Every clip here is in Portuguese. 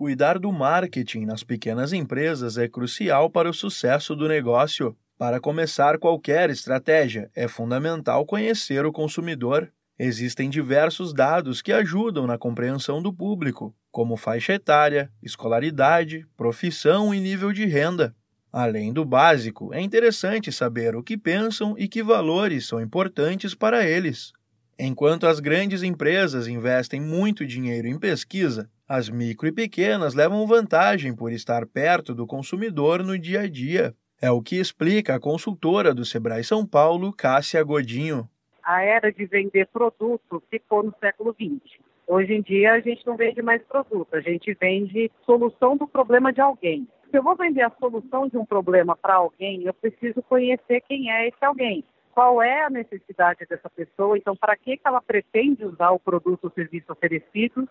Cuidar do marketing nas pequenas empresas é crucial para o sucesso do negócio. Para começar qualquer estratégia, é fundamental conhecer o consumidor. Existem diversos dados que ajudam na compreensão do público, como faixa etária, escolaridade, profissão e nível de renda. Além do básico, é interessante saber o que pensam e que valores são importantes para eles. Enquanto as grandes empresas investem muito dinheiro em pesquisa, as micro e pequenas levam vantagem por estar perto do consumidor no dia a dia. É o que explica a consultora do Sebrae São Paulo, Cássia Godinho. A era de vender produto ficou no século XX. Hoje em dia a gente não vende mais produto, a gente vende solução do problema de alguém. Se eu vou vender a solução de um problema para alguém, eu preciso conhecer quem é esse alguém. Qual é a necessidade dessa pessoa? Então, para que, que ela pretende usar o produto ou serviço oferecido?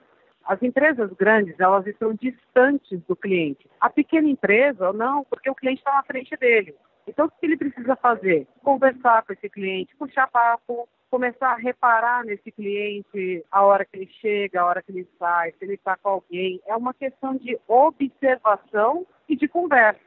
As empresas grandes, elas estão distantes do cliente. A pequena empresa, não, porque o cliente está na frente dele. Então, o que ele precisa fazer? Conversar com esse cliente, puxar papo, começar a reparar nesse cliente a hora que ele chega, a hora que ele sai, se ele está com alguém. É uma questão de observação e de conversa.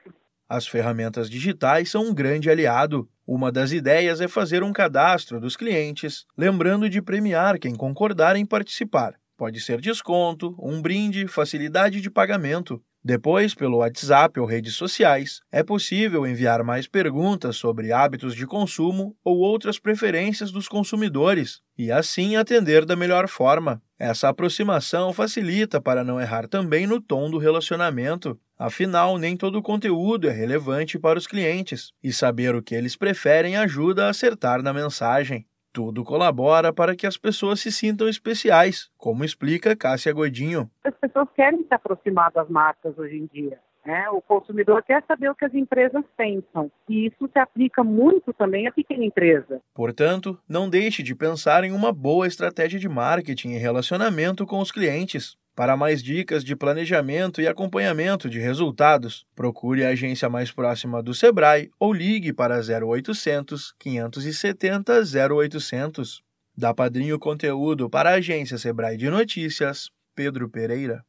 As ferramentas digitais são um grande aliado. Uma das ideias é fazer um cadastro dos clientes, lembrando de premiar quem concordar em participar. Pode ser desconto, um brinde, facilidade de pagamento. Depois, pelo WhatsApp ou redes sociais, é possível enviar mais perguntas sobre hábitos de consumo ou outras preferências dos consumidores e assim atender da melhor forma. Essa aproximação facilita para não errar também no tom do relacionamento. Afinal, nem todo conteúdo é relevante para os clientes e saber o que eles preferem ajuda a acertar na mensagem. Tudo colabora para que as pessoas se sintam especiais, como explica Cássia Godinho. As pessoas querem se aproximar das marcas hoje em dia. Né? O consumidor quer saber o que as empresas pensam. E isso se aplica muito também à pequena empresa. Portanto, não deixe de pensar em uma boa estratégia de marketing e relacionamento com os clientes. Para mais dicas de planejamento e acompanhamento de resultados, procure a agência mais próxima do Sebrae ou ligue para 0800 570 0800. Da Padrinho Conteúdo para a agência Sebrae de Notícias, Pedro Pereira.